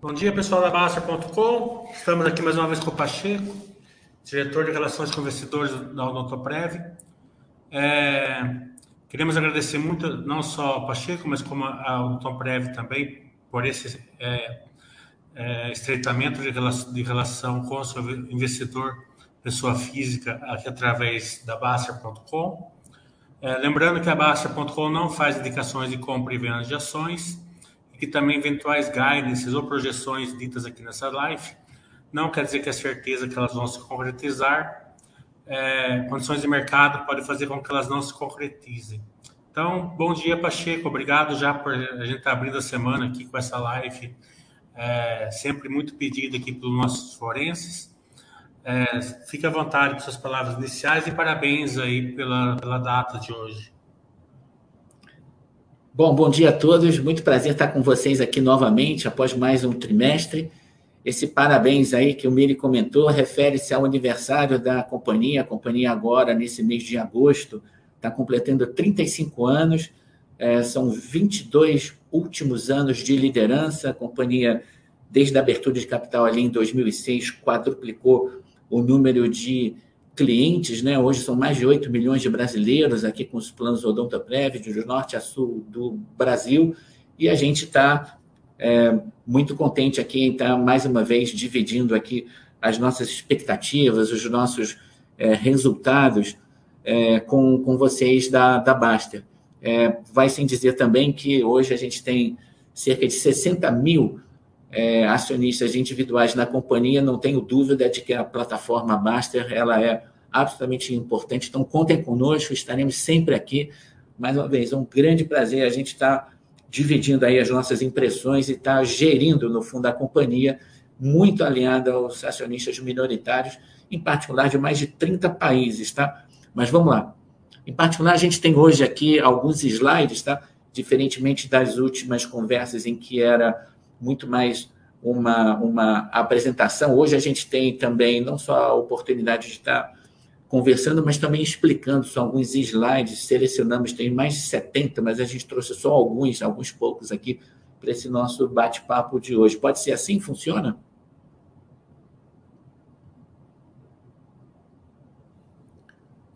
Bom dia, pessoal da Basta.com. Estamos aqui mais uma vez com o Pacheco, diretor de Relações com Investidores da Odontoprev. É, queremos agradecer muito, não só ao Pacheco, mas como a Odontoprev também, por esse é, é, estreitamento de relação, de relação com o investidor, pessoa física, aqui através da Baster.com. É, lembrando que a Baster.com não faz indicações de compra e venda de ações, e também eventuais guidances ou projeções ditas aqui nessa live não quer dizer que é certeza que elas vão se concretizar. É, condições de mercado podem fazer com que elas não se concretizem. Então, bom dia, Pacheco. Obrigado já por a gente estar abrindo a semana aqui com essa live, é, sempre muito pedida aqui pelos nossos forenses. É, fique à vontade com suas palavras iniciais e parabéns aí pela, pela data de hoje. Bom, bom dia a todos. Muito prazer estar com vocês aqui novamente após mais um trimestre. Esse parabéns aí que o Miri comentou refere-se ao aniversário da companhia. A companhia agora, nesse mês de agosto, está completando 35 anos. É, são 22 últimos anos de liderança. A companhia, desde a abertura de capital ali em 2006, quadruplicou o número de clientes, né? Hoje são mais de 8 milhões de brasileiros aqui com os planos Odontoprev, de norte a sul do Brasil, e a gente está é, muito contente aqui em estar mais uma vez dividindo aqui as nossas expectativas, os nossos é, resultados é, com, com vocês da, da Baster. É, vai sem dizer também que hoje a gente tem cerca de 60 mil é, acionistas individuais na companhia, não tenho dúvida de que a plataforma Baster ela é absolutamente importante. Então, contem conosco, estaremos sempre aqui. Mais uma vez, é um grande prazer a gente estar tá dividindo aí as nossas impressões e estar tá gerindo, no fundo, a companhia, muito alinhada aos acionistas minoritários, em particular de mais de 30 países, tá? Mas vamos lá. Em particular, a gente tem hoje aqui alguns slides, tá? Diferentemente das últimas conversas em que era muito mais uma, uma apresentação, hoje a gente tem também não só a oportunidade de estar conversando, mas também explicando só alguns slides, selecionamos, tem mais de 70, mas a gente trouxe só alguns, alguns poucos aqui para esse nosso bate-papo de hoje. Pode ser assim? Funciona?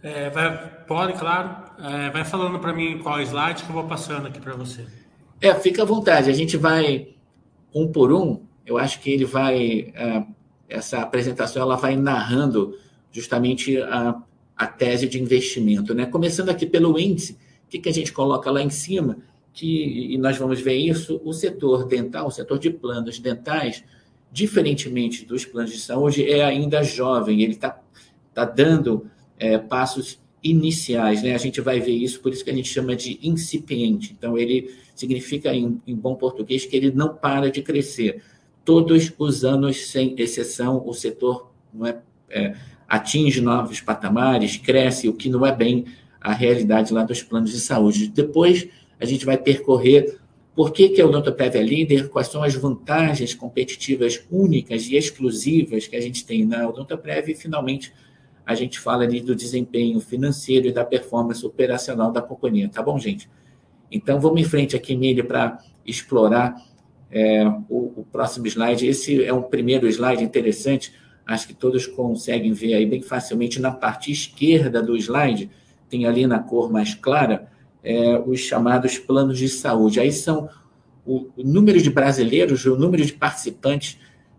É, vai, pode, claro. É, vai falando para mim qual slide que eu vou passando aqui para você. É, fica à vontade. A gente vai um por um. Eu acho que ele vai. É, essa apresentação ela vai narrando justamente a, a tese de investimento. Né? Começando aqui pelo índice, o que, que a gente coloca lá em cima? Que, e nós vamos ver isso, o setor dental, o setor de planos dentais, diferentemente dos planos de saúde, é ainda jovem, ele está tá dando é, passos iniciais, né? A gente vai ver isso, por isso que a gente chama de incipiente. Então, ele significa, em, em bom português, que ele não para de crescer. Todos os anos, sem exceção, o setor não é, é atinge novos patamares, cresce, o que não é bem a realidade lá dos planos de saúde. Depois, a gente vai percorrer por que, que a Odontoprev é líder, quais são as vantagens competitivas únicas e exclusivas que a gente tem na Odontoprev e, finalmente, a gente fala ali do desempenho financeiro e da performance operacional da companhia, tá bom, gente? Então, vamos em frente aqui, Mili, para explorar é, o, o próximo slide. Esse é um primeiro slide interessante, acho que todos conseguem ver aí bem facilmente na parte esquerda do slide, tem ali na cor mais clara, é, os chamados planos de saúde. Aí são o, o número de brasileiros, o número de participantes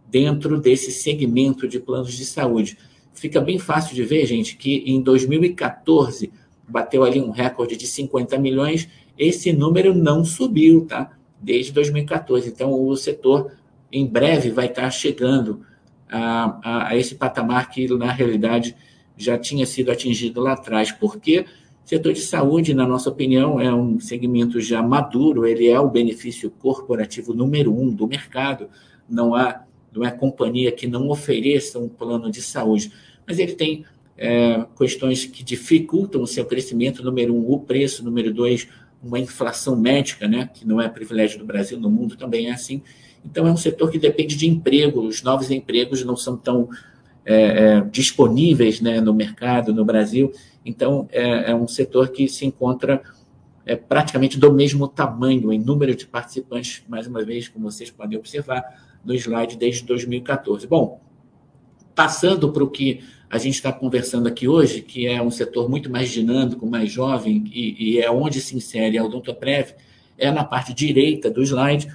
dentro desse segmento de planos de saúde. Fica bem fácil de ver, gente, que em 2014 bateu ali um recorde de 50 milhões, esse número não subiu, tá? Desde 2014. Então, o setor em breve vai estar chegando a, a, esse patamar que, na realidade, já tinha sido atingido lá atrás. Porque o setor de saúde, na nossa opinião, é um segmento já maduro, ele é o benefício corporativo número um do mercado. Não há não é companhia que não ofereça um plano de saúde, mas ele tem é, questões que dificultam o seu crescimento. Número um, o preço. Número dois, uma inflação médica, né, que não é privilégio do Brasil, no mundo também é assim. Então, é um setor que depende de emprego, os novos empregos não são tão é, é, disponíveis né, no mercado, no Brasil. Então, é, é, um setor que se encontra é praticamente do mesmo tamanho em número de participantes, mais uma vez, como vocês podem observar no slide desde 2014. Bom, passando para o que a gente está conversando aqui hoje, que é um setor muito mais dinâmico, mais jovem, e, e é onde se insere a Odontoprev, é na parte direita do slide.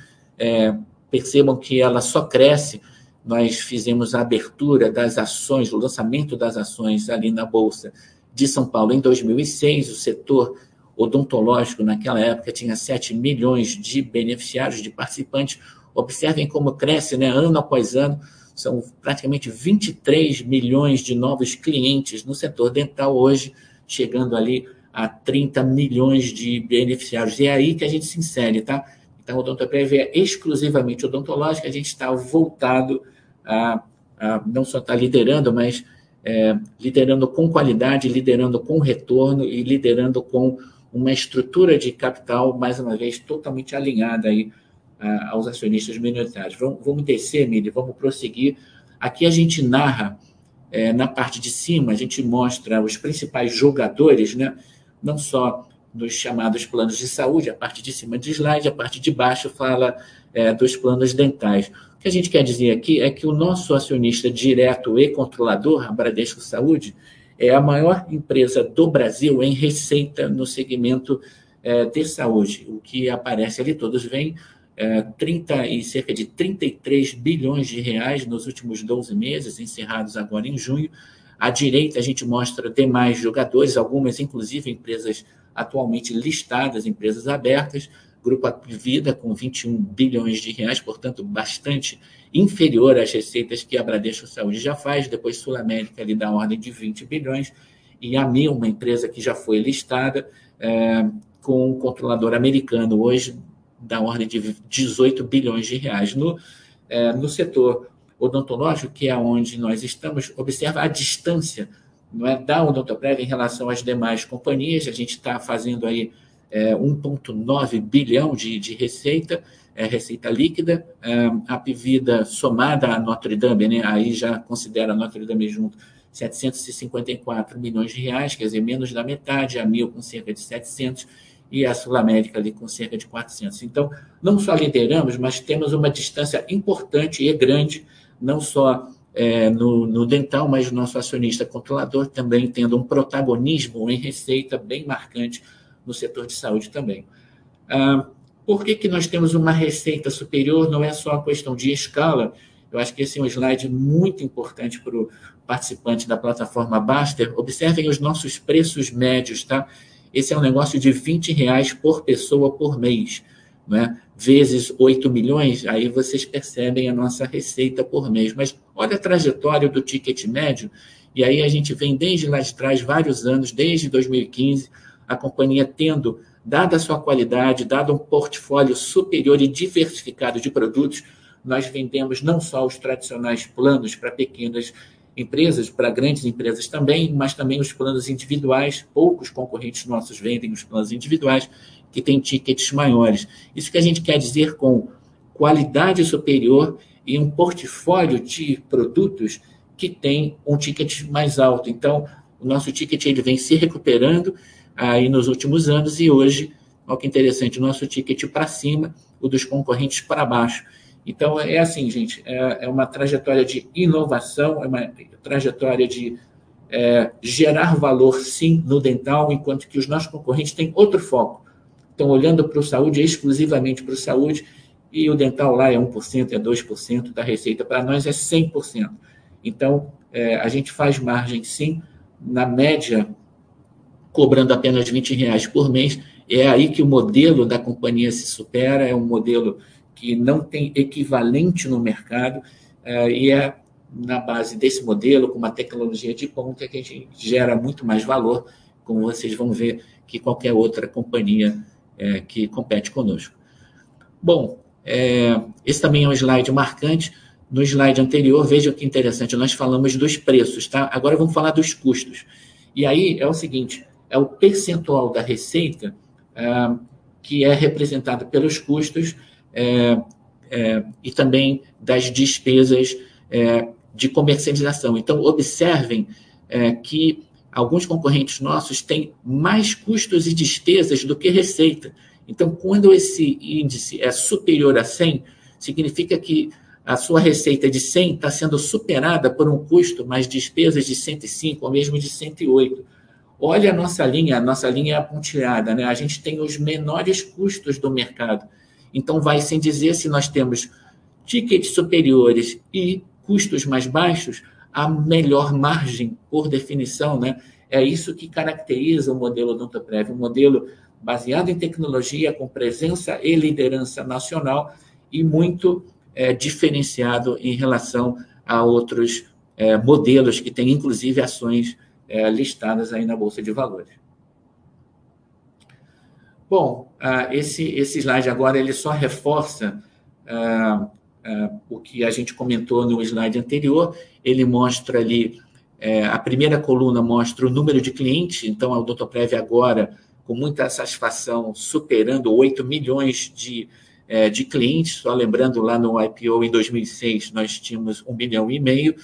Percebam que ela só cresce. Nós fizemos a abertura das ações, o lançamento das ações ali na Bolsa de São Paulo em 2006. O setor odontológico, naquela época, tinha 7 milhões de beneficiários, de participantes. Observem como cresce, né, ano após ano. São praticamente 23 milhões de novos clientes no setor dental hoje, chegando ali a 30 milhões de beneficiários. E é aí que a gente se insere, tá? Então, a é exclusivamente odontológica, a gente está voltado a, a não só estar tá liderando, mas é, liderando com qualidade, liderando com retorno e liderando com uma estrutura de capital, mais uma vez, totalmente alinhada aí a, aos acionistas minoritários. Vamos, vamos descer, Mili, vamos prosseguir. Aqui a gente narra, é, na parte de cima, a gente mostra os principais jogadores, né? não só dos chamados planos de saúde, a parte de cima do slide, a parte de baixo fala é, dos planos dentais. O que a gente quer dizer aqui é que o nosso acionista direto e controlador, a Bradesco Saúde, é a maior empresa do Brasil em receita no segmento é, de saúde. O que aparece ali, todos veem, é, 30 e cerca de 33 bilhões de reais nos últimos 12 meses, encerrados agora em junho, à direita, a gente mostra demais jogadores, algumas, inclusive, empresas atualmente listadas, empresas abertas. Grupo Vida, com 21 bilhões de reais, portanto, bastante inferior às receitas que a Bradesco Saúde já faz. Depois, Sul América, ali da ordem de 20 bilhões. E a Mi, uma empresa que já foi listada, é, com um controlador americano, hoje, da ordem de 18 bilhões de reais. No, é, no setor odontológico, que é onde nós estamos, observa a distância não é, da Odontoprev em relação às demais companhias. A gente está fazendo aí é, 1,9 bilhão de, de receita, é, receita líquida. É, a Pivida somada à Notre Dame, né, aí já considera a Notre Dame junto, 754 milhões de reais, quer dizer, menos da metade, a Mil com cerca de 700 e a Sul América ali com cerca de 400. Então, não só lideramos, mas temos uma distância importante e grande não só é, no, no, dental, mas o nosso acionista controlador também tendo um protagonismo em receita bem marcante no setor de saúde também. Ah, por que, que nós temos uma receita superior? Não é só a questão de escala, eu acho que esse é um slide muito importante para o participante da plataforma Baster. Observem os nossos preços médios, tá? Esse é um negócio de 20 reais por pessoa por mês né, vezes 8 milhões, aí vocês percebem a nossa receita por mês. Mas olha a trajetória do ticket médio, e aí a gente vem desde lá de trás, vários anos, desde 2015, a companhia tendo, dada a sua qualidade, dado um portfólio superior e diversificado de produtos, nós vendemos não só os tradicionais planos para pequenas empresas, para grandes empresas também, mas também os planos individuais. Poucos concorrentes nossos vendem os planos individuais que tem tickets maiores. Isso que a gente quer dizer com qualidade superior e um portfólio de produtos que tem um ticket mais alto. Então, o nosso ticket ele vem se recuperando aí nos últimos anos e hoje, olha que interessante, o nosso ticket para cima, o dos concorrentes para baixo. Então, é assim, gente, é, é uma trajetória de inovação, é uma trajetória de é, gerar valor, sim, no dental, enquanto que os nossos concorrentes têm outro foco estão olhando para o saúde, exclusivamente para o saúde, e o dental lá é 1%, é 2% da receita, para nós é 100%. Então, é, a gente faz margem, sim, na média, cobrando apenas 20 reais por mês, é aí que o modelo da companhia se supera, é um modelo que não tem equivalente no mercado, é, e é na base desse modelo, com uma tecnologia de ponta, que a gente gera muito mais valor, como vocês vão ver, que qualquer outra companhia é, que compete conosco. Bom, é, esse também é um slide marcante. No slide anterior, veja que interessante, nós falamos dos preços, tá? Agora vamos falar dos custos. E aí é o seguinte: é o percentual da receita é, que é representado pelos custos é, é, e também das despesas é, de comercialização. Então, observem que alguns concorrentes nossos têm mais custos e despesas do que receita. Então, quando esse índice é superior a 100, significa que a sua receita de 100 está sendo superada por um custo mais despesas de 105 ou mesmo de 108. Olha a nossa linha, a nossa linha é apontilhada, né? A gente tem os menores custos do mercado. Então, vai sem dizer se nós temos tickets superiores e custos mais baixos, a melhor margem, por definição, né? É isso que caracteriza o modelo Odontoprev, um modelo baseado em tecnologia, com presença e liderança nacional e muito é, diferenciado em relação a outros é, modelos que têm, inclusive, ações é, listadas aí na Bolsa de Valores. Bom, uh, esse, esse slide agora ele só reforça uh, o que a gente comentou no slide anterior. Ele mostra ali, é, a primeira coluna mostra o número de clientes, então a Odontoprev agora, com muita satisfação, superando 8 milhões de é, de clientes. Só lembrando, lá no IPO em 2006, nós tínhamos um milhão e meio.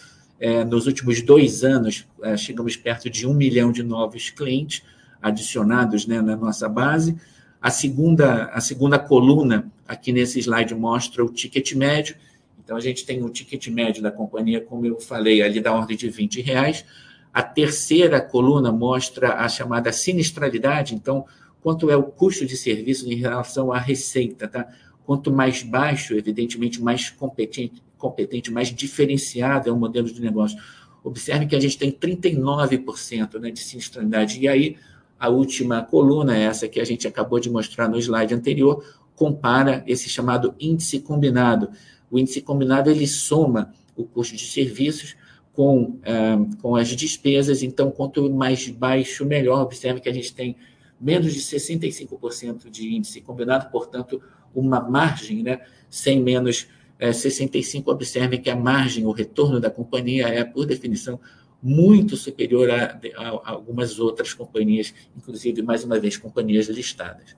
É, nos últimos dois anos, chegamos perto de um milhão de novos clientes adicionados né, na nossa base. A segunda, a segunda coluna aqui nesse slide mostra o ticket médio. Então, a gente tem o ticket médio da companhia, como eu falei, ali da ordem de 20 reais. A terceira coluna mostra a chamada sinistralidade, então, quanto é o custo de serviço em relação à receita, tá? Quanto mais baixo, evidentemente, mais competente, competente mais diferenciado é o modelo de negócio. Observe que a gente tem 39% né, de sinistralidade. E aí, a última coluna, essa que a gente acabou de mostrar no slide anterior, compara esse chamado índice combinado. O índice combinado ele soma o custo de serviços com, uh, com as despesas, então, quanto mais baixo, melhor. Observe que a gente tem menos de 65% de índice combinado, portanto, uma margem, né, sem menos é, 65, observem que a margem, o retorno da companhia é, por definição, muito superior a, a, algumas outras companhias, inclusive, mais uma vez, companhias listadas.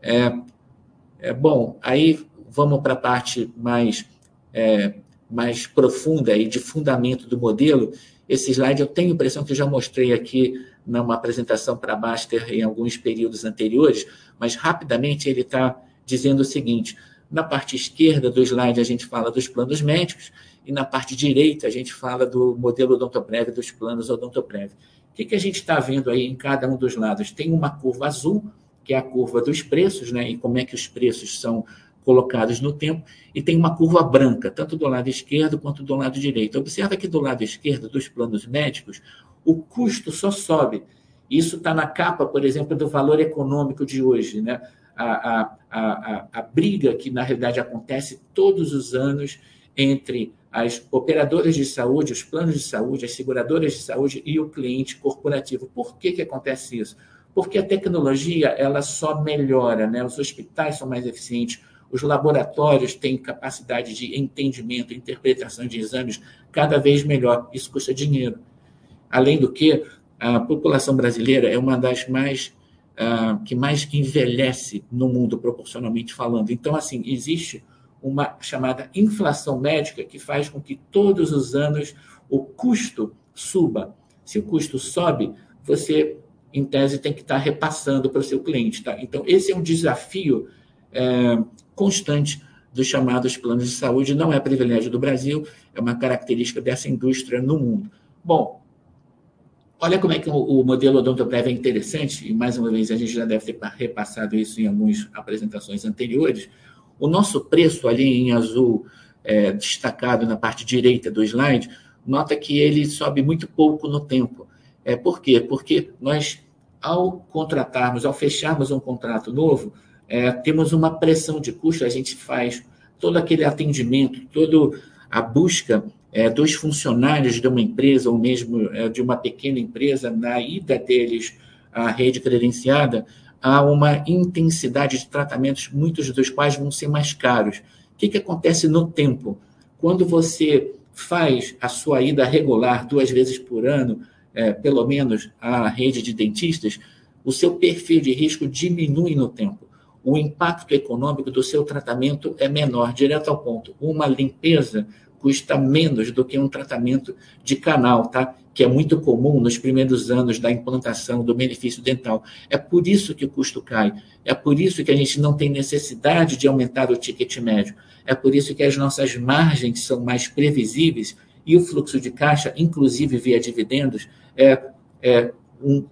É, é bom, aí vamos para a parte mais, é, mais profunda e de fundamento do modelo. Esse slide eu tenho a impressão que eu já mostrei aqui numa apresentação para a em alguns períodos anteriores, mas rapidamente ele está dizendo o seguinte: na parte esquerda do slide a gente fala dos planos médicos e na parte direita a gente fala do modelo odontoprev, dos planos odontoprev. O que, que a gente está vendo aí em cada um dos lados? Tem uma curva azul, que é a curva dos preços, né, e como é que os preços são colocados no tempo, e tem uma curva branca, tanto do lado esquerdo quanto do lado direito. Observa que do lado esquerdo dos planos médicos, o custo só sobe. Isso está na capa, por exemplo, do valor econômico de hoje. Né? A, a, a, a, briga que, na realidade, acontece todos os anos entre as operadoras de saúde, os planos de saúde, as seguradoras de saúde e o cliente corporativo. Por que, que acontece isso? Porque a tecnologia ela só melhora, né? os hospitais são mais eficientes, os laboratórios têm capacidade de entendimento, interpretação de exames cada vez melhor. Isso custa dinheiro. Além do que, a população brasileira é uma das mais uh, que mais envelhece no mundo, proporcionalmente falando. Então, assim, existe uma chamada inflação médica que faz com que todos os anos o custo suba. Se o custo sobe, você, em tese, tem que estar repassando para o seu cliente. Tá? Então, esse é um desafio é, constante dos chamados planos de saúde. Não é privilégio do Brasil, é uma característica dessa indústria no mundo. Bom, Olha como é que o, modelo odontoprev é interessante, e mais uma vez a gente já deve ter repassado isso em algumas apresentações anteriores. O nosso preço ali em azul, é, destacado na parte direita do slide, nota que ele sobe muito pouco no tempo. É, por quê? Porque nós, ao contratarmos, ao fecharmos um contrato novo, é, temos uma pressão de custo, a gente faz todo aquele atendimento, toda a busca é, dos funcionários de uma empresa ou mesmo é, de uma pequena empresa, na ida deles à rede credenciada, há uma intensidade de tratamentos, muitos dos quais vão ser mais caros. O que, que acontece no tempo? Quando você faz a sua ida regular duas vezes por ano, é, pelo menos à rede de dentistas, o seu perfil de risco diminui no tempo. O impacto econômico do seu tratamento é menor, direto ao ponto. Uma limpeza custa menos do que um tratamento de canal, tá? que é muito comum nos primeiros anos da implantação do benefício dental. É por isso que o custo cai. É por isso que a gente não tem necessidade de aumentar o ticket médio. É por isso que as nossas margens são mais previsíveis e o fluxo de caixa, inclusive via dividendos, é, é um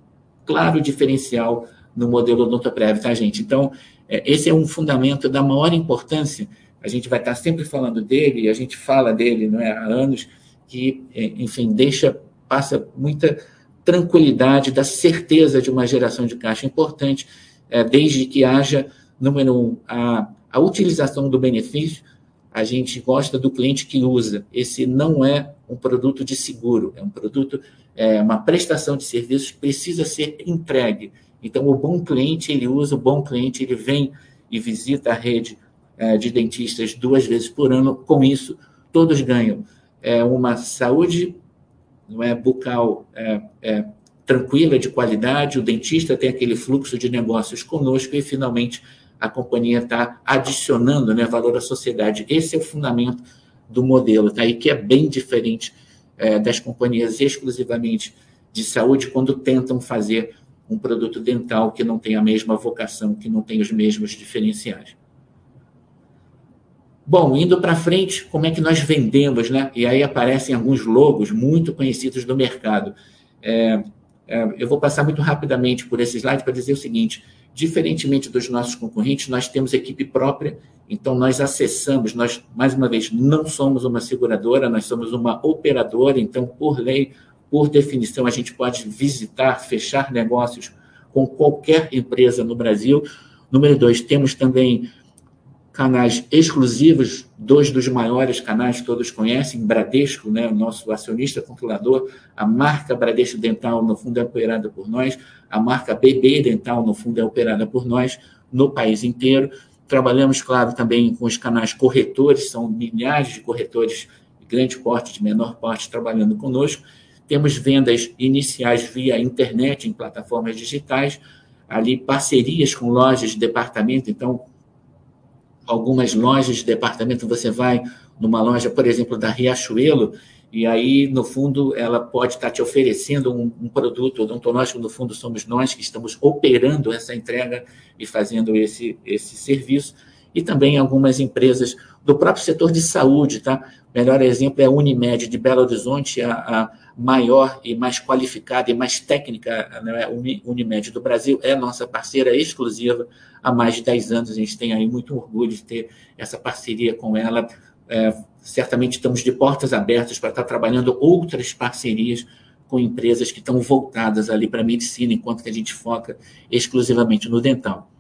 claro diferencial no modelo Odontoprev, tá, gente? Então, é, esse é um fundamento da maior importância. A gente vai estar sempre falando dele, a gente fala dele não é, há anos, que, é, enfim, deixa passa muita tranquilidade, da certeza de uma geração de caixa importante, é, desde que haja, número um, a, a utilização do benefício, a gente gosta do cliente que usa. Esse não é um produto de seguro, é um produto, é uma prestação de serviços que precisa ser entregue. Então, o bom cliente, ele usa, o bom cliente, ele vem e visita a rede de dentistas duas vezes por ano. Com isso, todos ganham é, uma saúde não é bucal é, é, tranquila, de qualidade, o dentista tem aquele fluxo de negócios conosco e, finalmente, a companhia está adicionando né, valor à sociedade. Esse é o fundamento do modelo, tá? e que é bem diferente é, das companhias exclusivamente de saúde quando tentam fazer um produto dental que não tem a mesma vocação, que não tem os mesmos diferenciais. Bom, indo para frente, como é que nós vendemos, né? E aí aparecem alguns logos muito conhecidos do mercado. É, é, eu vou passar muito rapidamente por esse slide para dizer o seguinte: diferentemente dos nossos concorrentes, nós temos equipe própria, então nós acessamos, nós, mais uma vez, não somos uma seguradora, nós somos uma operadora, então, por lei, por definição, a gente pode visitar, fechar negócios com qualquer empresa no Brasil. Número dois, temos também canais exclusivos, dois dos maiores canais que todos conhecem, Bradesco, né, o nosso acionista controlador, a marca Bradesco Dental, no fundo, é operada por nós, a marca BB Dental, no fundo, é operada por nós, no país inteiro. Trabalhamos, claro, também com os canais corretores, são milhares de corretores de grande porte, de menor porte, trabalhando conosco. Temos vendas iniciais via internet, em plataformas digitais, ali parcerias com lojas de departamento, então algumas lojas de departamento, você vai numa loja, por exemplo, da Riachuelo, e aí, no fundo, ela pode estar te oferecendo um, um produto odontológico, no fundo, somos nós que estamos operando essa entrega e fazendo esse, esse serviço, e também algumas empresas do próprio setor de saúde, tá? O melhor exemplo é a Unimed de Belo Horizonte, a, a maior e mais qualificada e mais técnica né, Unimed do Brasil, é nossa parceira exclusiva há mais de 10 anos. A gente tem aí muito orgulho de ter essa parceria com ela. É, certamente estamos de portas abertas para estar trabalhando outras parcerias com empresas que estão voltadas ali para a medicina, enquanto que a gente foca exclusivamente no dental.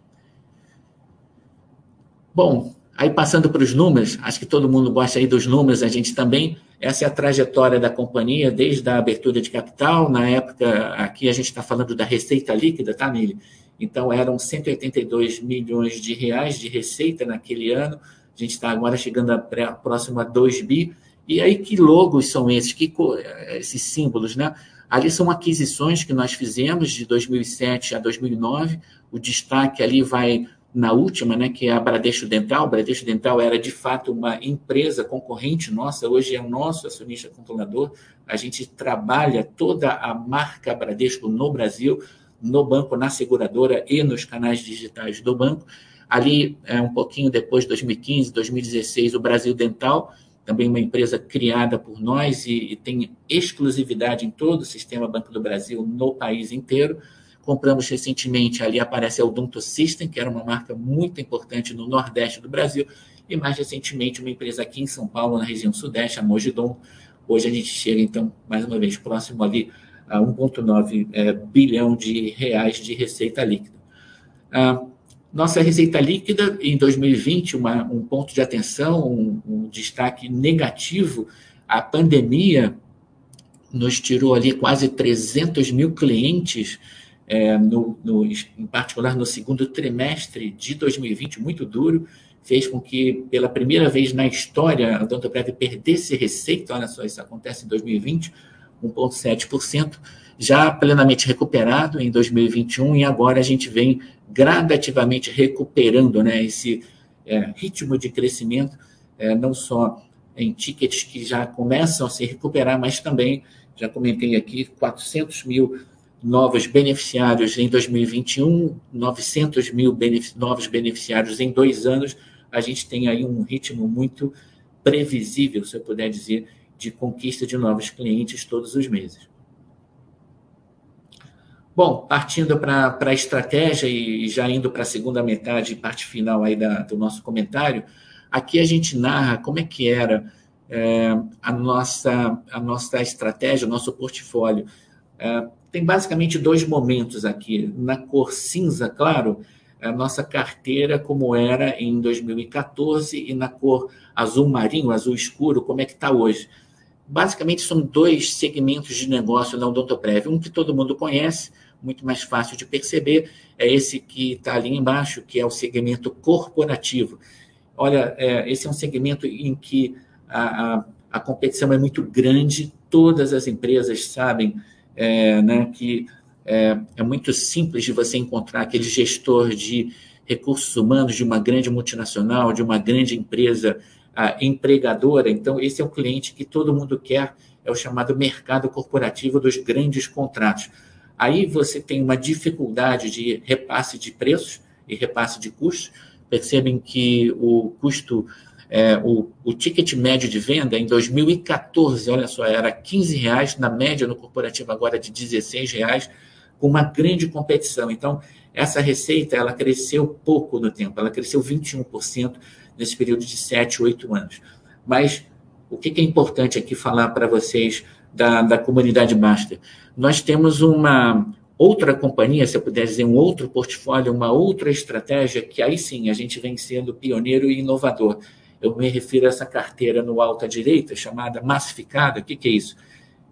Bom, aí passando para os números, acho que todo mundo gosta aí dos números, a gente também essa é a trajetória da companhia desde a abertura de capital. Na época, aqui a gente está falando da receita líquida, tá, Nili? Então, eram 182 milhões de reais de receita naquele ano. A gente está agora chegando a próximo a 2 bi. E aí, que logos são esses? Que, esses símbolos, né? Ali são aquisições que nós fizemos de 2007 a 2009. O destaque ali vai na última, né, que é a Bradesco Dental. A Bradesco Dental era de fato uma empresa concorrente nossa, hoje é o nosso acionista controlador. A gente trabalha toda a marca Bradesco no Brasil, no banco, na seguradora e nos canais digitais do banco. Ali, é, um pouquinho depois, 2015, 2016, o Brasil Dental, também uma empresa criada por nós e, e tem exclusividade em todo o sistema Banco do Brasil no país inteiro. Compramos recentemente, ali aparece a Odonto System, que era uma marca muito importante no Nordeste do Brasil, e mais recentemente uma empresa aqui em São Paulo, na região Sudeste, a Mogidon. Hoje a gente chega, então, mais uma vez, próximo ali a 1,9 é, bilhão de reais de receita líquida. Ah, nossa receita líquida em 2020, uma, um ponto de atenção, um, um destaque negativo, a pandemia nos tirou ali quase 300 mil clientes é, no, no, em particular no segundo trimestre de 2020, muito duro, fez com que, pela primeira vez na história, a Odontoprev perdesse receita, olha só, isso acontece em 2020, 1,7%, já plenamente recuperado em 2021, e agora a gente vem gradativamente recuperando né, esse é, ritmo de crescimento, é, não só em tickets que já começam a se recuperar, mas também, já comentei aqui, 400 mil novos beneficiários em 2021, 900 mil benefic novos beneficiários em dois anos. A gente tem aí um ritmo muito previsível, se eu puder dizer, de conquista de novos clientes todos os meses. Bom, partindo para a estratégia e já indo para a segunda metade, parte final aí da, do nosso comentário, aqui a gente narra como é que era é, a, nossa, a nossa estratégia, o nosso portfólio. É, tem basicamente dois momentos aqui. Na cor cinza, claro, a nossa carteira como era em 2014 e na cor azul marinho, azul escuro, como é que está hoje. Basicamente são dois segmentos de negócio na Odontoprev. Um que todo mundo conhece, muito mais fácil de perceber, é esse que está ali embaixo, que é o segmento corporativo. Olha, é, esse é um segmento em que a, a, a, competição é muito grande, todas as empresas sabem é, né, que é, é, muito simples de você encontrar aquele gestor de recursos humanos de uma grande multinacional, de uma grande empresa empregadora. Então, esse é o cliente que todo mundo quer, é o chamado mercado corporativo dos grandes contratos. Aí você tem uma dificuldade de repasse de preços e repasse de custos. Percebem que o custo, é, o, o ticket médio de venda em 2014, olha só, era 15 reais, na média no corporativo agora é de 16 reais, com uma grande competição. Então, essa receita ela cresceu pouco no tempo, ela cresceu 21% nesse período de 7, 8 anos. Mas o que é importante aqui falar para vocês da, da comunidade Master? nós temos uma outra companhia, se eu puder dizer, um outro portfólio, uma outra estratégia, que aí sim a gente vem sendo pioneiro e inovador. Eu me refiro a essa carteira no alta direita, chamada massificada. O que, que é isso?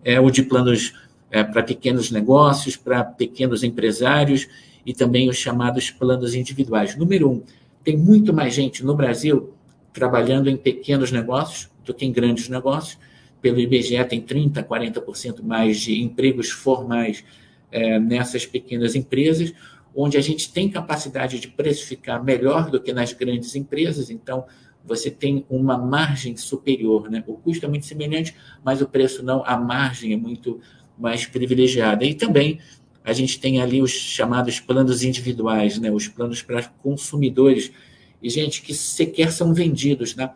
É o de planos é, para pequenos negócios, para pequenos empresários e também os chamados planos individuais. Número um, tem muito mais gente no Brasil trabalhando em pequenos negócios do que em grandes negócios pelo IBGE, tem 30%, 40% mais de empregos formais é, nessas pequenas empresas, onde a gente tem capacidade de precificar melhor do que nas grandes empresas, então você tem uma margem superior. Né? O custo é muito semelhante, mas o preço não, a margem é muito mais privilegiada. E também a gente tem ali os chamados planos individuais, né? os planos para consumidores, e gente que sequer são vendidos né?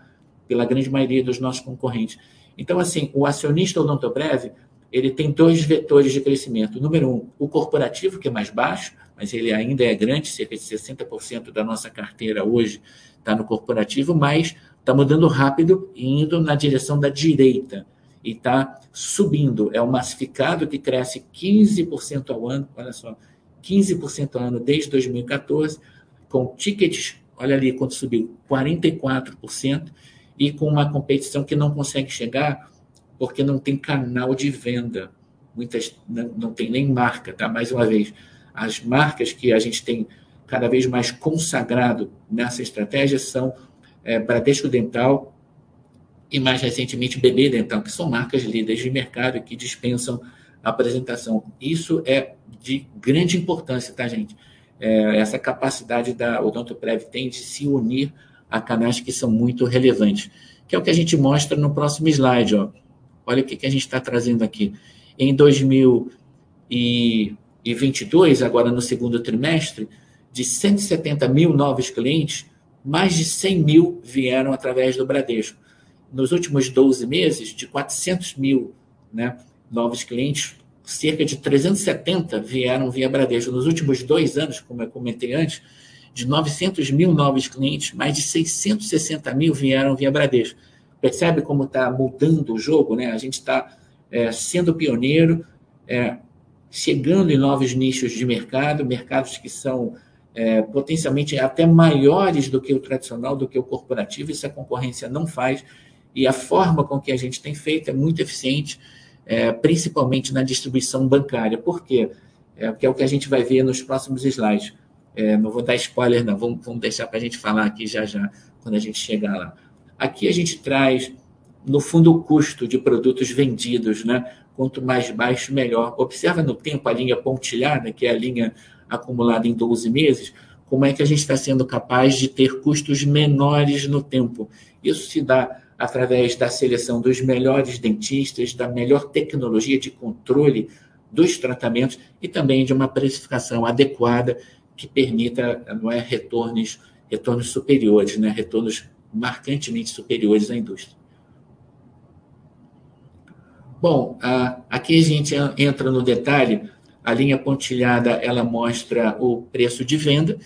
pela grande maioria dos nossos concorrentes. Então, assim, o acionista odontoprev, ele tem dois vetores de crescimento. Número um, o corporativo, que é mais baixo, mas ele ainda é grande, cerca de 60% da nossa carteira hoje está no corporativo, mas está mudando rápido e indo na direção da direita. E está subindo. É o massificado que cresce 15% ao ano, olha só, 15% ao ano desde 2014, com tickets, olha ali quanto subiu, 44%, e com uma competição que não consegue chegar porque não tem canal de venda. Muitas não, não tem nem marca, tá? Mais uma vez, as marcas que a gente tem cada vez mais consagrado nessa estratégia são é, Bradesco Dental e mais recentemente BB Dental, que são marcas líderes de mercado que dispensam apresentação. Isso é de grande importância, tá, gente? É, essa capacidade da Odontoprev tem de se unir a canais que são muito relevantes, que é o que a gente mostra no próximo slide. Ó. Olha o que, que a gente está trazendo aqui. Em 2022, agora no segundo trimestre, de 170 mil novos clientes, mais de 100 mil vieram através do Bradesco. Nos últimos 12 meses, de 400 mil né, novos clientes, cerca de 370 vieram via Bradesco. Nos últimos dois anos, como eu comentei antes, de 900 mil novos clientes, mais de 660 mil vieram via Bradesco. Percebe como está mudando o jogo? Né? A gente está é, sendo pioneiro, é, chegando em novos nichos de mercado, mercados que são é, potencialmente até maiores do que o tradicional, do que o corporativo. Isso a concorrência não faz. E a forma com que a gente tem feito é muito eficiente, é, principalmente na distribuição bancária. Por quê? É, que é o que a gente vai ver nos próximos slides. É, não vou dar spoiler, não, vamos, vamos deixar para a gente falar aqui já já, quando a gente chegar lá. Aqui a gente traz, no fundo, o custo de produtos vendidos, né? Quanto mais baixo, melhor. Observa no tempo a linha pontilhada, que é a linha acumulada em 12 meses, como é que a gente está sendo capaz de ter custos menores no tempo. Isso se dá através da seleção dos melhores dentistas, da melhor tecnologia de controle dos tratamentos e também de uma precificação adequada que permita não é, retornos, retornos superiores, né, retornos marcantemente superiores à indústria. Bom, aqui a gente entra no detalhe. A linha pontilhada ela mostra o preço de venda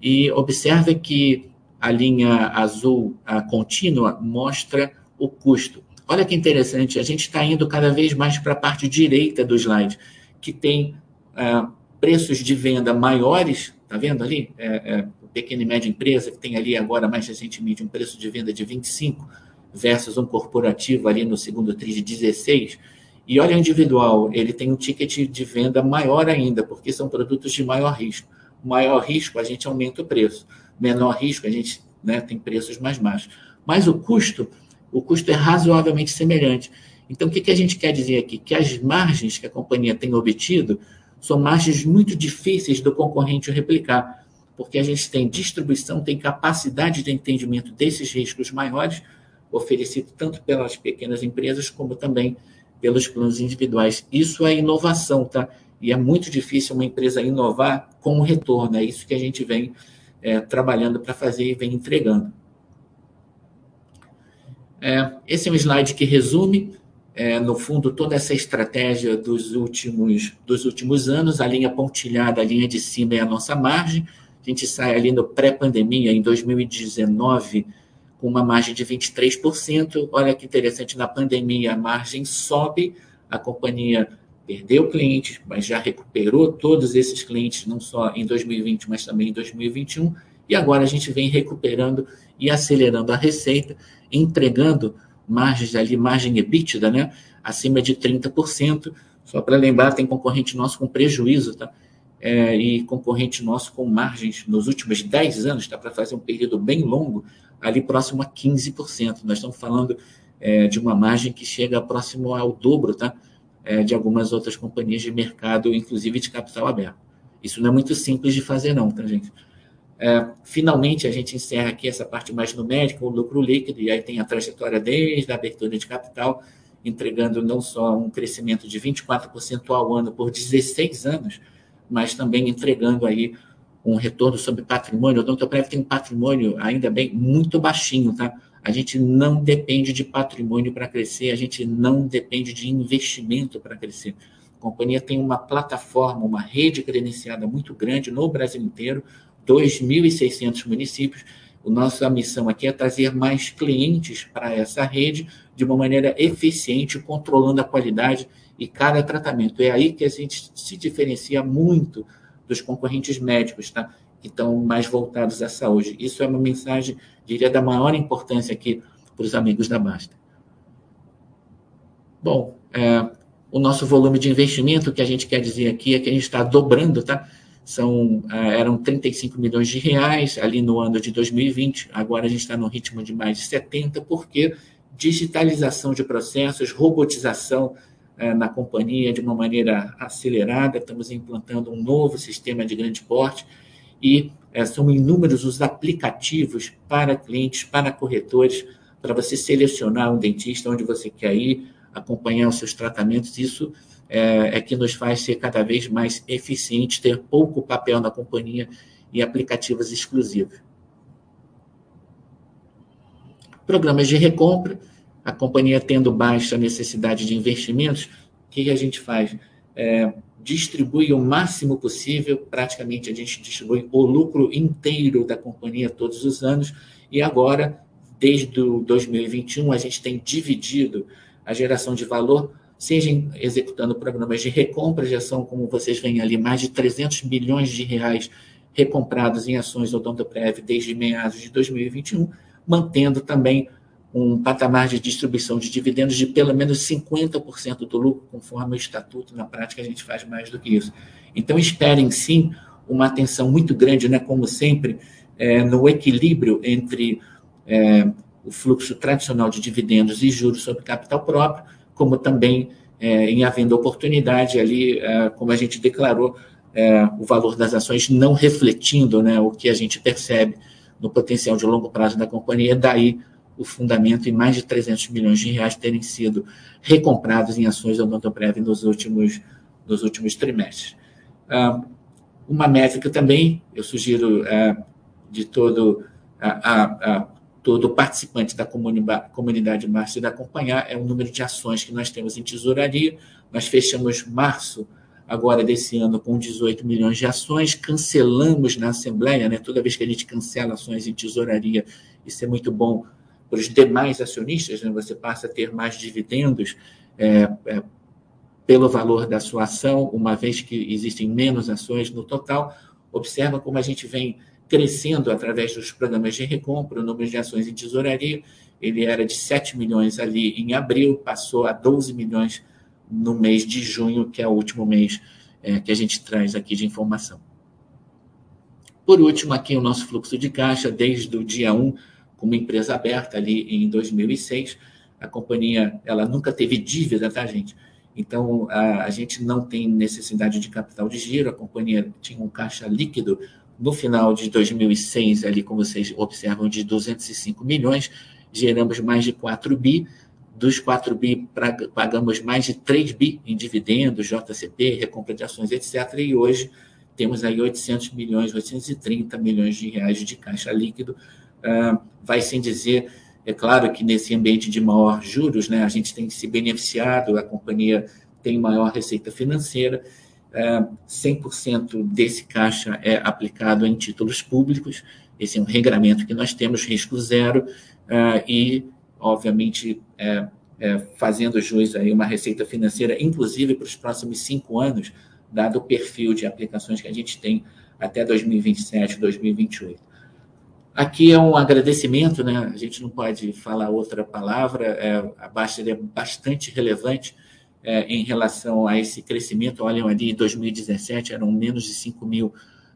e observe que a linha azul a contínua mostra o custo. Olha que interessante, a gente está indo cada vez mais para a parte direita do slide, que tem ah, preços de venda maiores, está vendo ali? É, é, pequena e média empresa, que tem ali agora, mais recentemente, um preço de venda de 25 versus um corporativo ali no segundo TRI de 16. E olha individual, ele tem um ticket de venda maior ainda, porque são produtos de maior risco. Maior risco, a gente aumenta o preço. Menor risco, a gente né, tem preços mais baixos. Mas o custo, o custo é razoavelmente semelhante. Então, o que, que a gente quer dizer aqui? Que as margens que a companhia tem obtido são margens muito difíceis do concorrente replicar, porque a gente tem distribuição, tem capacidade de entendimento desses riscos maiores, oferecido tanto pelas pequenas empresas como também pelos planos individuais. Isso é inovação, tá? E é muito difícil uma empresa inovar com o retorno. É isso que a gente vem é, trabalhando para fazer e vem entregando. É, esse é um slide que resume, é, no fundo, toda essa estratégia dos últimos, dos últimos anos. A linha pontilhada, a linha de cima é a nossa margem. A gente sai ali no pré-pandemia, em 2019, com uma margem de 23%. Olha que interessante, na pandemia a margem sobe, a companhia perdeu clientes, mas já recuperou todos esses clientes, não só em 2020, mas também em 2021. E agora a gente vem recuperando e acelerando a receita, entregando margens ali, margem EBITDA, né? Acima de 30%. Só para lembrar, tem concorrente nosso com prejuízo, tá? É, e concorrente nosso com margens nos últimos 10 anos, tá? Para fazer um período bem longo, ali próximo a 15%. Nós estamos falando é, de uma margem que chega próximo ao dobro, tá? é, de algumas outras companhias de mercado, inclusive de capital aberto. Isso não é muito simples de fazer, não, tá, gente? É, finalmente, a gente encerra aqui essa parte mais numérica, o lucro líquido, e aí tem a trajetória desde a abertura de capital, entregando não só um crescimento de 24% ao ano por 16 anos, mas também entregando aí um retorno sobre patrimônio. O Odontoprev tem um patrimônio, ainda bem, muito baixinho, tá? A gente não depende de patrimônio para crescer, a gente não depende de investimento para crescer. A companhia tem uma plataforma, uma rede credenciada muito grande no Brasil inteiro, 2.600 municípios. A nossa missão aqui é trazer mais clientes para essa rede de uma maneira eficiente, controlando a qualidade e cada tratamento. É aí que a gente se diferencia muito dos concorrentes médicos, tá? que estão mais voltados à saúde. Isso é uma mensagem, diria, da maior importância aqui para os amigos da Basta. Bom, é, o nosso volume de investimento, que a gente quer dizer aqui, é que a gente está dobrando, tá? São, é, eram 35 milhões de reais ali no ano de 2020, agora a gente está no ritmo de mais de 70, porque digitalização de processos, robotização na companhia de uma maneira acelerada, estamos implantando um novo sistema de grande porte, e é, são inúmeros os aplicativos para clientes, para corretores, para você selecionar um dentista onde você quer ir, acompanhar os seus tratamentos. Isso é, é que nos faz ser cada vez mais eficiente, ter pouco papel na companhia e aplicativos exclusivos. Programas de recompra, a companhia tendo baixa necessidade de investimentos, o que a gente faz? É, distribui o máximo possível, praticamente a gente distribui o lucro inteiro da companhia todos os anos, e agora, desde o 2021, a gente tem dividido a geração de valor, seja executando programas de recompra, já são, como vocês veem ali, mais de 300 milhões de reais recomprados em ações do Odontoprev desde meados de 2021, mantendo também um patamar de distribuição de dividendos de pelo menos 50% do lucro, conforme o estatuto. Na prática, a gente faz mais do que isso. Então, esperem sim uma atenção muito grande, né, como sempre, é, no equilíbrio entre é, o fluxo tradicional de dividendos e juros sobre capital próprio, como também é, em havendo oportunidade ali, é, como a gente declarou, é, o valor das ações não refletindo né, o que a gente percebe no potencial de longo prazo da companhia, daí o fundamento em mais de 300 milhões de reais terem sido recomprados em ações da Odontoprev nos últimos, nos últimos trimestres. Ah, uma métrica também, eu sugiro é, de todo, a, todo participante da comunidade, Márcio de acompanhar, é o número de ações que nós temos em tesouraria. Nós fechamos março agora desse ano com 18 milhões de ações, cancelamos na Assembleia, né? toda vez que a gente cancela ações em tesouraria, isso é muito bom para os demais acionistas, né? você passa a ter mais dividendos é, é, pelo valor da sua ação, uma vez que existem menos ações no total. Observa como a gente vem crescendo através dos programas de recompra, o número de ações em tesouraria, ele era de 7 milhões ali em abril, passou a 12 milhões no mês de junho, que é o último mês é, que a gente traz aqui de informação. Por último, aqui o nosso fluxo de caixa, desde o dia 1, como empresa aberta ali em 2006, a companhia ela nunca teve dívida, tá, gente? Então, a, a gente não tem necessidade de capital de giro, a companhia tinha um caixa líquido no final de 2006, ali como vocês observam, de 205 milhões, geramos mais de 4 bi, dos 4 bi pagamos mais de 3 bi em dividendos, JCP, recompra de ações, etc. E hoje temos aí 800 milhões, 830 milhões de reais de caixa líquido. Uh, vai sem dizer, é claro que nesse ambiente de maior juros, né, a gente tem se beneficiado, a companhia tem maior receita financeira, uh, 100% desse caixa é aplicado em títulos públicos, esse é um regramento que nós temos, risco zero, uh, e obviamente, é, é, fazendo jus aí uma receita financeira, inclusive para os próximos cinco anos, dado o perfil de aplicações que a gente tem até 2027, 2028. Aqui é um agradecimento, né? A gente não pode falar outra palavra. É, a Baixa é bastante relevante é, em relação a esse crescimento. Olham ali, em 2017 eram menos de 5 mil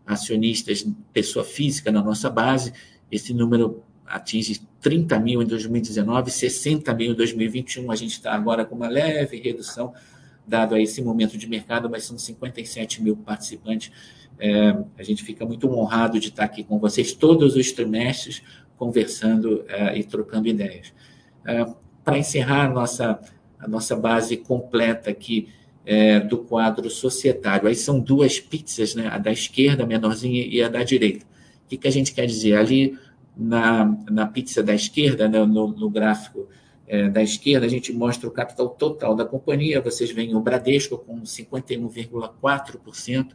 acionistas, pessoa física na nossa base. Esse número atinge 30 mil em 2019, 60 mil em 2021. A gente está agora com uma leve redução, dado a esse momento de mercado, mas são 57 mil participantes. É, a gente fica muito honrado de estar aqui com vocês todos os trimestres, conversando é, e trocando ideias. É, Para encerrar a nossa, a nossa base completa aqui é, do quadro societário, aí são duas pizzas, né? a da esquerda, menorzinha, e a da direita. O que, que a gente quer dizer? Ali na, na pizza da esquerda, né, no, no gráfico é, da esquerda, a gente mostra o capital total da companhia. Vocês veem o Bradesco com 51,4%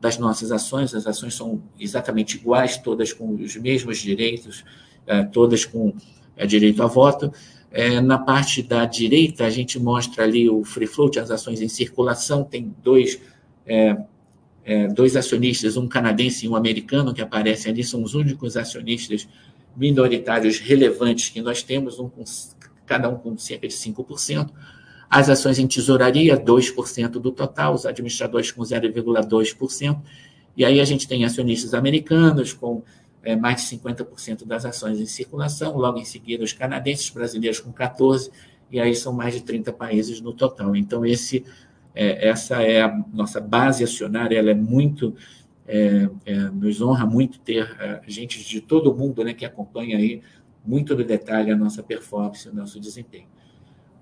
das nossas ações. As ações são exatamente iguais, todas com os mesmos direitos, é, todas com é, direito a voto. É, na parte da direita, a gente mostra ali o free float, as ações em circulação, tem dois é, dois acionistas, um canadense e um americano, que aparecem ali, são os únicos acionistas minoritários relevantes que nós temos, um com, cada um com cerca de 5%. As ações em tesouraria, 2% do total, os administradores com 0,2%. E aí a gente tem acionistas americanos com é, mais de 50% das ações em circulação, logo em seguida os canadenses, brasileiros com 14%, e aí são mais de 30 países no total. Então, esse é, essa é a nossa base acionária, ela é muito, é, é, nos honra muito ter é, gente de todo mundo né, que acompanha aí muito no detalhe a nossa performance, o nosso desempenho.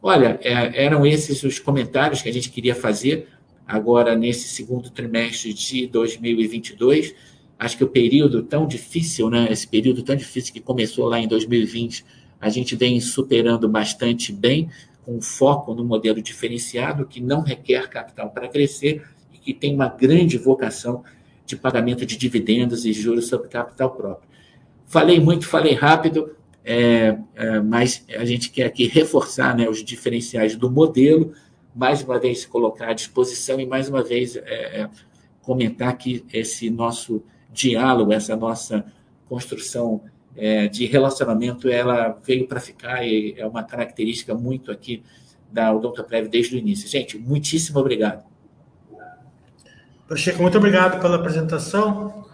Olha, é, eram esses os comentários que a gente queria fazer agora nesse segundo trimestre de 2022. Acho que o período tão difícil, né, esse período tão difícil que começou lá em 2020, a gente vem superando bastante bem, com foco no modelo diferenciado, que não requer capital para crescer e que tem uma grande vocação de pagamento de dividendos e juros sobre capital próprio. Falei muito, falei rápido, é, é, mas a gente quer aqui reforçar né, os diferenciais do modelo, mais uma vez colocar à disposição e mais uma vez é, é comentar que esse nosso diálogo, essa nossa construção é, de relacionamento, ela veio para ficar e é uma característica muito aqui da Odontoprev desde o início. Gente, muitíssimo obrigado. Pacheco, muito obrigado pela apresentação.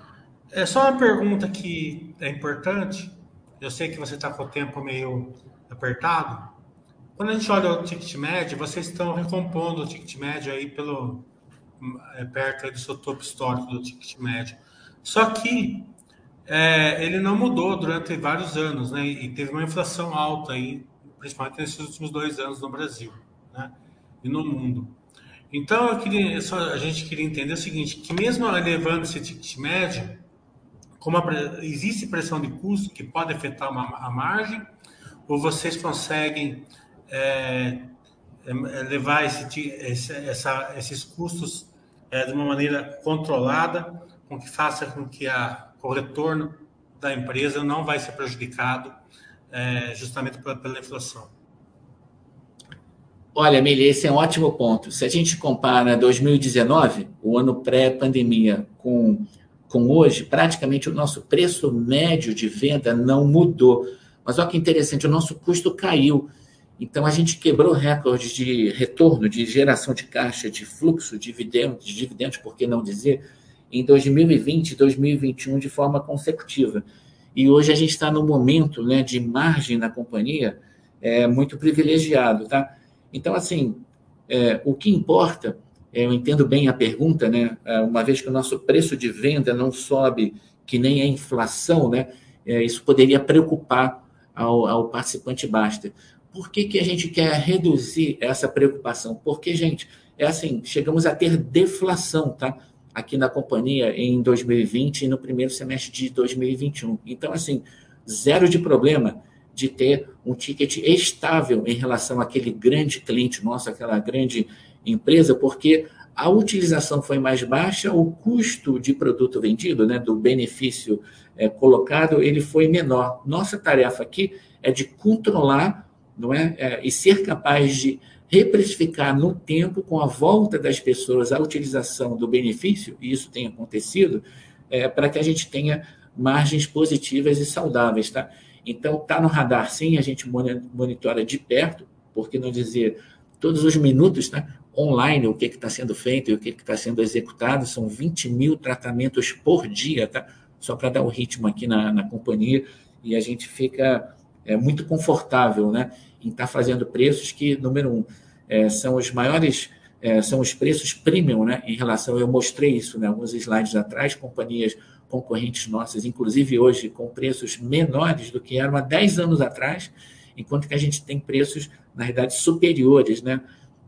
É só uma pergunta que é importante. Eu sei que você está com o tempo meio apertado. Quando a gente olha o ticket médio, vocês estão recompondo o ticket médio aí pelo, é, perto do seu topo histórico do ticket médio. Só que é, ele não mudou durante vários anos, né? E teve uma inflação alta aí, principalmente nesses últimos dois anos no Brasil, né? E no mundo. Então eu queria, só, a gente queria entender o seguinte, que mesmo elevando esse ticket médio, como a, existe pressão de custo que pode afetar uma, a margem, ou vocês conseguem é, é levar esse, esse, essa, esses custos é, de uma maneira controlada, com que faça com que a, o retorno da empresa não vai ser prejudicado é, justamente pela, pela inflação. Olha, Mili, esse é um ótimo ponto. Se a gente compara 2019, o ano pré-pandemia, com, com hoje, praticamente o nosso preço médio de venda não mudou. Mas olha que interessante, o nosso custo caiu. Então a gente quebrou recordes de retorno, de geração de caixa, de fluxo, de dividendos, de dividendos, por que não dizer, em 2020 e 2021 de forma consecutiva. E hoje a gente está no momento né, de margem na companhia é, muito privilegiado. Tá? Então, assim, é, o que importa, eu entendo bem a pergunta, né, é, uma vez que o nosso preço de venda não sobe que nem a inflação, né, é, isso poderia preocupar ao, ao participante basta. Por que, que a gente quer reduzir essa preocupação? Porque, gente, é assim, chegamos a ter deflação, tá? Aqui na companhia em 2020 e no primeiro semestre de 2021. Então, assim, zero de problema de ter um ticket estável em relação àquele grande cliente nosso, aquela grande empresa, porque a utilização foi mais baixa, o custo de produto vendido, né, do benefício é, colocado, ele foi menor. Nossa tarefa aqui é de controlar não é? é? e ser capaz de reprecificar no tempo, com a volta das pessoas à utilização do benefício, e isso tem acontecido, é, para que a gente tenha margens positivas e saudáveis. Tá? Então, está no radar, sim, a gente monitora de perto, por que não dizer todos os minutos, tá? Online, o que está sendo feito e o que está sendo executado, são 20 mil tratamentos por dia, tá? só para dar o ritmo aqui na, na companhia, e a gente fica é, muito confortável né, em estar tá fazendo preços que, número um, é, são os maiores, é, são os preços premium né, em relação, eu mostrei isso né, alguns slides atrás, companhias concorrentes nossas, inclusive hoje com preços menores do que eram há 10 anos atrás, enquanto que a gente tem preços, na realidade, superiores, né?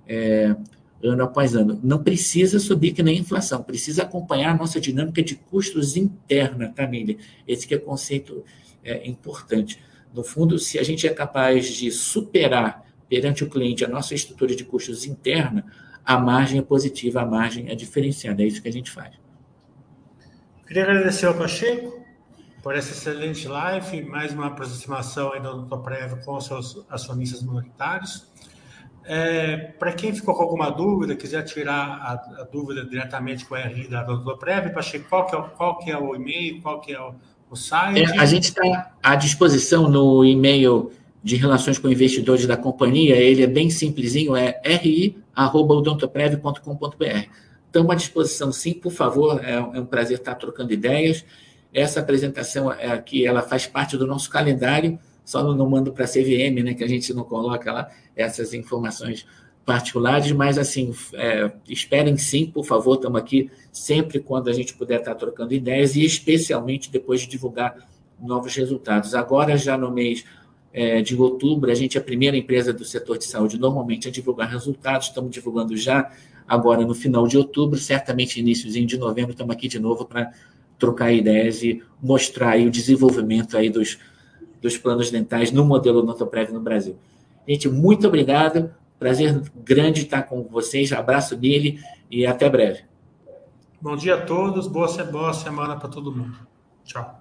É, ano após ano. Não precisa subir que nem a inflação, precisa acompanhar a nossa dinâmica de custos interna, tá, Mili? Esse é o conceito é, importante. No fundo, se a gente é capaz de superar perante o cliente a nossa estrutura de custos interna, a margem é positiva, a margem é diferenciada. É isso que a gente faz. Queria agradecer ao Pacheco por essa excelente live, mais uma aproximação ainda do Prev com os seus acionistas minoritários. É, Para quem ficou com alguma dúvida, quiser tirar a, a dúvida diretamente com a RI da Prev, Pacheco, qual que é, qual que é o e-mail, qual que é o, o site? É, a gente está à disposição no e-mail de relações com investidores da companhia, ele é bem simplesinho, é ri.odontoprev.com.br. Estamos à disposição, sim, por favor, é, é um prazer estar trocando ideias. Essa apresentação aqui, ela faz parte do nosso calendário, só não mando para a CVM, né, que a gente não coloca lá essas informações particulares, mas assim, é, esperem sim, por favor, estamos aqui sempre quando a gente puder estar trocando ideias e especialmente depois de divulgar novos resultados. Agora, já no mês é, de outubro, a gente é a primeira empresa do setor de saúde normalmente a divulgar resultados, estamos divulgando já agora no final de outubro, certamente iníciozinho de novembro, estamos aqui de novo para trocar ideias e mostrar aí o desenvolvimento aí dos, dos planos dentais no modelo Notoprev no Brasil. Gente, muito obrigado, prazer grande estar com vocês, abraço dele e até breve. Bom dia a todos, boa semana para todo mundo. Tchau.